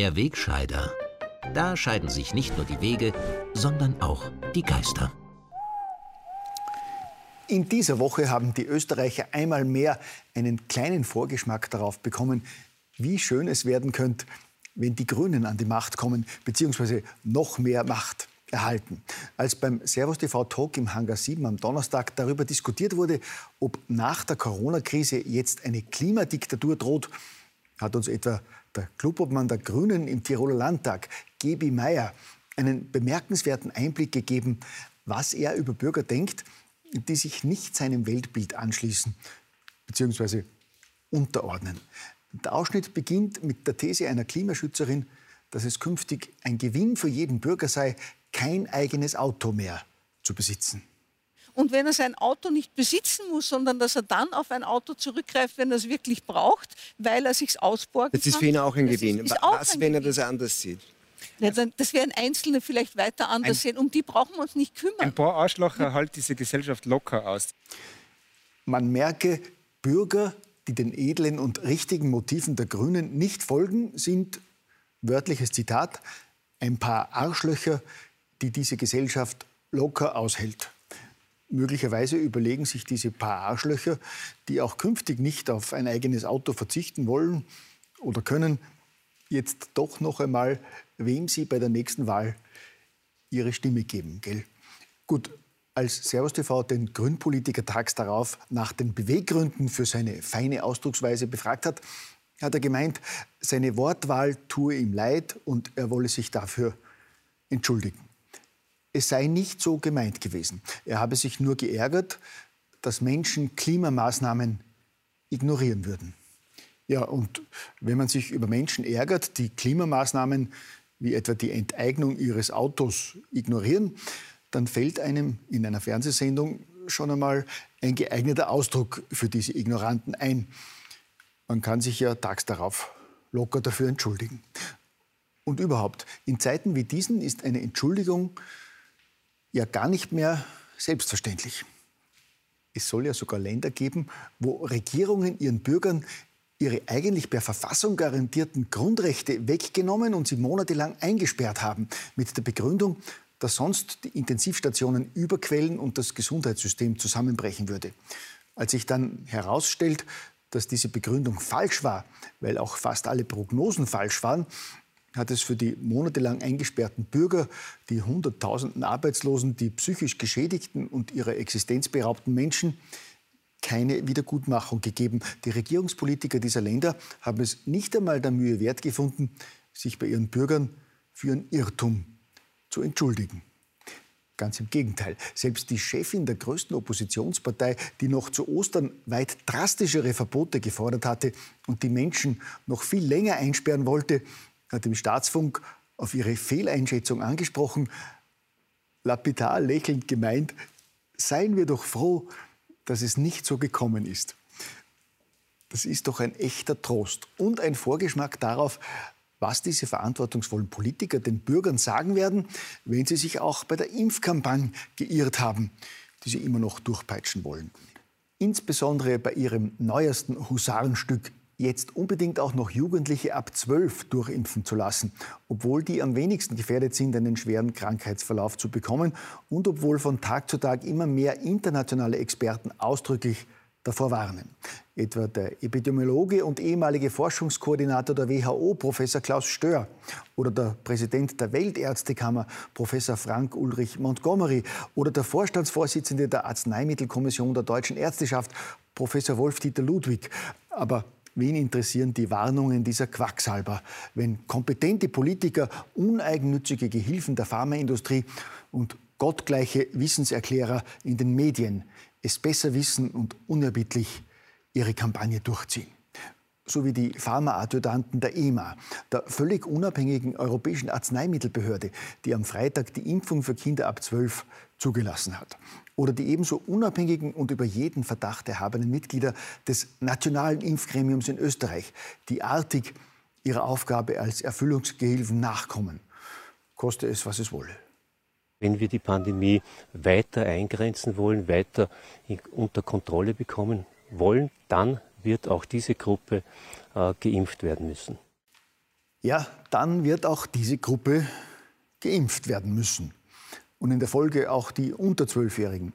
Der Wegscheider. Da scheiden sich nicht nur die Wege, sondern auch die Geister. In dieser Woche haben die Österreicher einmal mehr einen kleinen Vorgeschmack darauf bekommen, wie schön es werden könnte, wenn die Grünen an die Macht kommen, beziehungsweise noch mehr Macht erhalten. Als beim Servus TV Talk im Hangar 7 am Donnerstag darüber diskutiert wurde, ob nach der Corona-Krise jetzt eine Klimadiktatur droht, hat uns etwa der Clubobmann der Grünen im Tiroler Landtag, Gebi Meyer, einen bemerkenswerten Einblick gegeben, was er über Bürger denkt, die sich nicht seinem Weltbild anschließen bzw. unterordnen. Der Ausschnitt beginnt mit der These einer Klimaschützerin, dass es künftig ein Gewinn für jeden Bürger sei, kein eigenes Auto mehr zu besitzen. Und wenn er sein Auto nicht besitzen muss, sondern dass er dann auf ein Auto zurückgreift, wenn er es wirklich braucht, weil er sich ausborgen kann. Das ist für ihn auch ein Gewinn. Ist, ist Was, wenn er das anders sieht? Ja, das werden Einzelne vielleicht weiter anders ein, sehen. Um die brauchen wir uns nicht kümmern. Ein paar Arschlocher halt diese Gesellschaft locker aus. Man merke, Bürger, die den edlen und richtigen Motiven der Grünen nicht folgen, sind, wörtliches Zitat, ein paar Arschlöcher, die diese Gesellschaft locker aushält. Möglicherweise überlegen sich diese paar Arschlöcher, die auch künftig nicht auf ein eigenes Auto verzichten wollen oder können, jetzt doch noch einmal, wem sie bei der nächsten Wahl ihre Stimme geben. Gell? Gut, als Servus TV den Grünpolitiker tags darauf nach den Beweggründen für seine feine Ausdrucksweise befragt hat, hat er gemeint, seine Wortwahl tue ihm leid und er wolle sich dafür entschuldigen. Es sei nicht so gemeint gewesen. Er habe sich nur geärgert, dass Menschen Klimamaßnahmen ignorieren würden. Ja, und wenn man sich über Menschen ärgert, die Klimamaßnahmen wie etwa die Enteignung ihres Autos ignorieren, dann fällt einem in einer Fernsehsendung schon einmal ein geeigneter Ausdruck für diese Ignoranten ein. Man kann sich ja tags darauf locker dafür entschuldigen. Und überhaupt, in Zeiten wie diesen ist eine Entschuldigung ja gar nicht mehr selbstverständlich. Es soll ja sogar Länder geben, wo Regierungen ihren Bürgern ihre eigentlich per Verfassung garantierten Grundrechte weggenommen und sie monatelang eingesperrt haben, mit der Begründung, dass sonst die Intensivstationen überquellen und das Gesundheitssystem zusammenbrechen würde. Als sich dann herausstellt, dass diese Begründung falsch war, weil auch fast alle Prognosen falsch waren, hat es für die monatelang eingesperrten Bürger, die Hunderttausenden Arbeitslosen, die psychisch Geschädigten und ihrer Existenz beraubten Menschen keine Wiedergutmachung gegeben. Die Regierungspolitiker dieser Länder haben es nicht einmal der Mühe wert gefunden, sich bei ihren Bürgern für ihren Irrtum zu entschuldigen. Ganz im Gegenteil. Selbst die Chefin der größten Oppositionspartei, die noch zu Ostern weit drastischere Verbote gefordert hatte und die Menschen noch viel länger einsperren wollte, hat im Staatsfunk auf ihre Fehleinschätzung angesprochen, lapidar lächelnd gemeint, seien wir doch froh, dass es nicht so gekommen ist. Das ist doch ein echter Trost und ein Vorgeschmack darauf, was diese verantwortungsvollen Politiker den Bürgern sagen werden, wenn sie sich auch bei der Impfkampagne geirrt haben, die sie immer noch durchpeitschen wollen. Insbesondere bei ihrem neuesten Husarenstück jetzt unbedingt auch noch Jugendliche ab 12 durchimpfen zu lassen, obwohl die am wenigsten gefährdet sind, einen schweren Krankheitsverlauf zu bekommen und obwohl von Tag zu Tag immer mehr internationale Experten ausdrücklich davor warnen. Etwa der Epidemiologe und ehemalige Forschungskoordinator der WHO, Professor Klaus Stör, oder der Präsident der Weltärztekammer, Professor Frank Ulrich Montgomery, oder der Vorstandsvorsitzende der Arzneimittelkommission der Deutschen Ärzteschaft, Professor Wolf-Dieter Ludwig. Aber Wen interessieren die Warnungen dieser Quacksalber, wenn kompetente Politiker, uneigennützige Gehilfen der Pharmaindustrie und gottgleiche Wissenserklärer in den Medien es besser wissen und unerbittlich ihre Kampagne durchziehen? So wie die Pharmaadjutanten der EMA, der völlig unabhängigen Europäischen Arzneimittelbehörde, die am Freitag die Impfung für Kinder ab 12 zugelassen hat oder die ebenso unabhängigen und über jeden Verdacht erhabenen Mitglieder des Nationalen Impfgremiums in Österreich, die artig ihrer Aufgabe als Erfüllungsgehilfen nachkommen, koste es, was es wolle. Wenn wir die Pandemie weiter eingrenzen wollen, weiter unter Kontrolle bekommen wollen, dann wird auch diese Gruppe äh, geimpft werden müssen. ja, dann wird auch diese Gruppe geimpft werden müssen. Und in der Folge auch die unter Zwölfjährigen,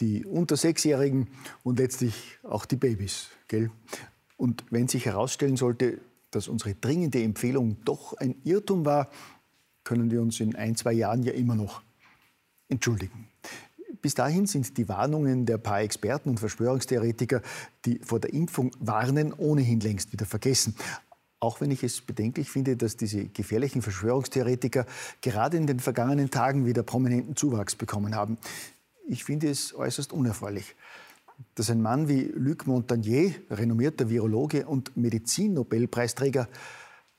die unter Sechsjährigen und letztlich auch die Babys. Gell? Und wenn sich herausstellen sollte, dass unsere dringende Empfehlung doch ein Irrtum war, können wir uns in ein, zwei Jahren ja immer noch entschuldigen. Bis dahin sind die Warnungen der paar Experten und Verschwörungstheoretiker, die vor der Impfung warnen, ohnehin längst wieder vergessen. Auch wenn ich es bedenklich finde, dass diese gefährlichen Verschwörungstheoretiker gerade in den vergangenen Tagen wieder prominenten Zuwachs bekommen haben. Ich finde es äußerst unerfreulich, dass ein Mann wie Luc Montagnier, renommierter Virologe und Medizin-Nobelpreisträger,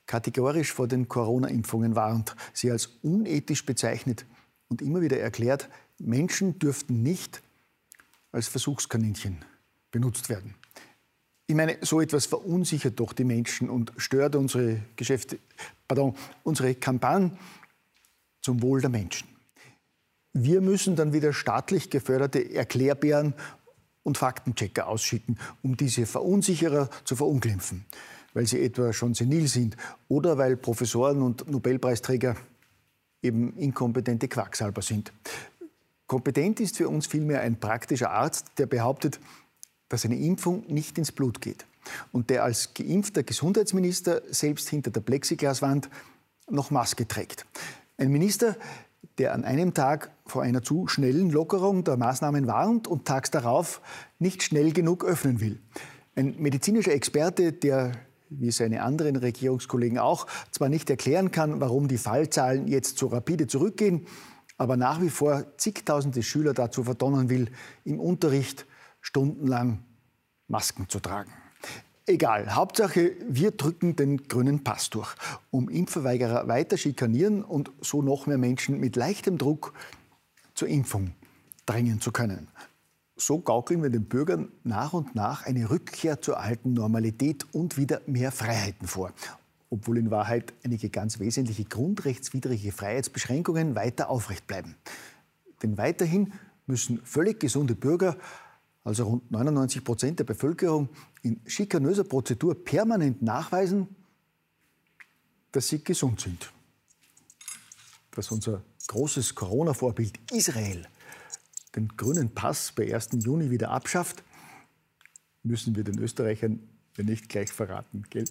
kategorisch vor den Corona-Impfungen warnt, sie als unethisch bezeichnet und immer wieder erklärt, Menschen dürften nicht als Versuchskaninchen benutzt werden. Ich meine, so etwas verunsichert doch die Menschen und stört unsere Geschäfte, pardon, unsere Kampagne zum Wohl der Menschen. Wir müssen dann wieder staatlich geförderte Erklärbären und Faktenchecker ausschicken, um diese Verunsicherer zu verunglimpfen, weil sie etwa schon senil sind oder weil Professoren und Nobelpreisträger eben inkompetente Quacksalber sind. Kompetent ist für uns vielmehr ein praktischer Arzt, der behauptet, dass eine Impfung nicht ins Blut geht und der als geimpfter Gesundheitsminister selbst hinter der Plexiglaswand noch Maske trägt. Ein Minister, der an einem Tag vor einer zu schnellen Lockerung der Maßnahmen warnt und tags darauf nicht schnell genug öffnen will. Ein medizinischer Experte, der wie seine anderen Regierungskollegen auch, zwar nicht erklären kann, warum die Fallzahlen jetzt so rapide zurückgehen, aber nach wie vor zigtausende Schüler dazu verdonnern will, im Unterricht stundenlang Masken zu tragen. Egal, Hauptsache, wir drücken den grünen Pass durch, um Impfverweigerer weiter schikanieren und so noch mehr Menschen mit leichtem Druck zur Impfung drängen zu können. So gaukeln wir den Bürgern nach und nach eine Rückkehr zur alten Normalität und wieder mehr Freiheiten vor. Obwohl in Wahrheit einige ganz wesentliche grundrechtswidrige Freiheitsbeschränkungen weiter aufrecht bleiben. Denn weiterhin müssen völlig gesunde Bürger also rund 99 Prozent der Bevölkerung, in schikanöser Prozedur permanent nachweisen, dass sie gesund sind. Dass unser großes Corona-Vorbild Israel den grünen Pass bei 1. Juni wieder abschafft, müssen wir den Österreichern ja nicht gleich verraten. Gell?